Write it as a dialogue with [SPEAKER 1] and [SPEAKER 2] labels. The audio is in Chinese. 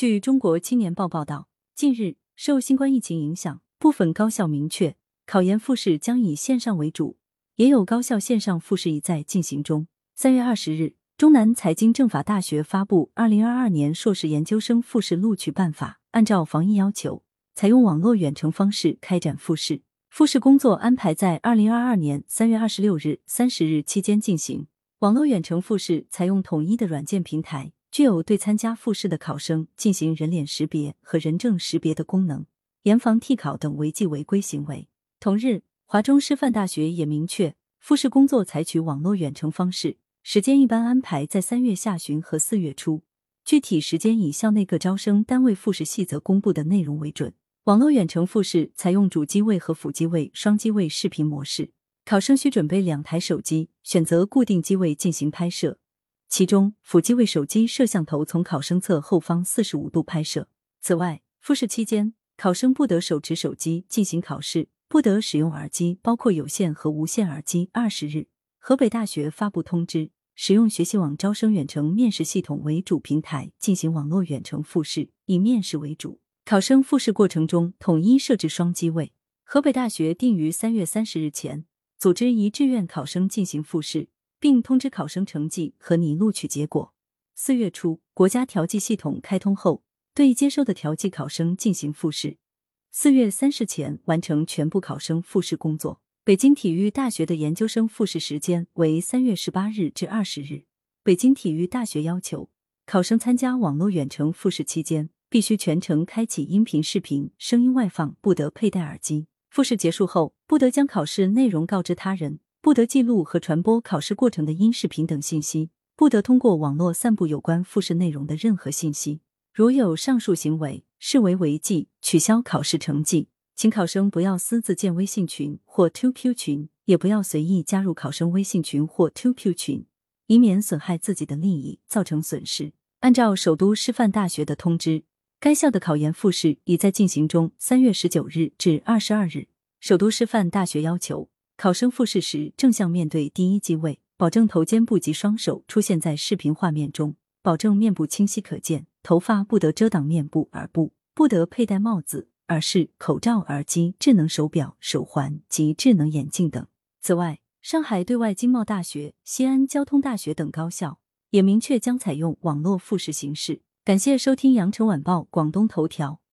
[SPEAKER 1] 据中国青年报报道，近日受新冠疫情影响，部分高校明确考研复试将以线上为主，也有高校线上复试已在进行中。三月二十日，中南财经政法大学发布《二零二二年硕士研究生复试录取办法》，按照防疫要求，采用网络远程方式开展复试。复试工作安排在二零二二年三月二十六日、三十日期间进行。网络远程复试采用统一的软件平台。具有对参加复试的考生进行人脸识别和人证识别的功能，严防替考等违纪违规行为。同日，华中师范大学也明确，复试工作采取网络远程方式，时间一般安排在三月下旬和四月初，具体时间以校内各招生单位复试细则公布的内容为准。网络远程复试采用主机位和辅机位双机位视频模式，考生需准备两台手机，选择固定机位进行拍摄。其中，辅机位手机摄像头从考生侧后方四十五度拍摄。此外，复试期间，考生不得手持手机进行考试，不得使用耳机，包括有线和无线耳机。二十日，河北大学发布通知，使用学习网招生远程面试系统为主平台进行网络远程复试，以面试为主。考生复试过程中统一设置双机位。河北大学定于三月三十日前组织一志愿考生进行复试。并通知考生成绩和拟录取结果。四月初，国家调剂系统开通后，对接收的调剂考生进行复试。四月三十前完成全部考生复试工作。北京体育大学的研究生复试时间为三月十八日至二十日。北京体育大学要求考生参加网络远程复试期间，必须全程开启音频、视频，声音外放，不得佩戴耳机。复试结束后，不得将考试内容告知他人。不得记录和传播考试过程的音视频等信息，不得通过网络散布有关复试内容的任何信息。如有上述行为，视为违纪，取消考试成绩。请考生不要私自建微信群或 QQ 群，也不要随意加入考生微信群或 QQ 群，以免损害自己的利益，造成损失。按照首都师范大学的通知，该校的考研复试已在进行中。三月十九日至二十二日，首都师范大学要求。考生复试时正向面对第一机位，保证头肩部及双手出现在视频画面中，保证面部清晰可见，头发不得遮挡面部、耳部，不得佩戴帽子、耳饰、口罩、耳机、智能手表、手环及智能眼镜等。此外，上海对外经贸大学、西安交通大学等高校也明确将采用网络复试形式。感谢收听羊城晚报广东头条。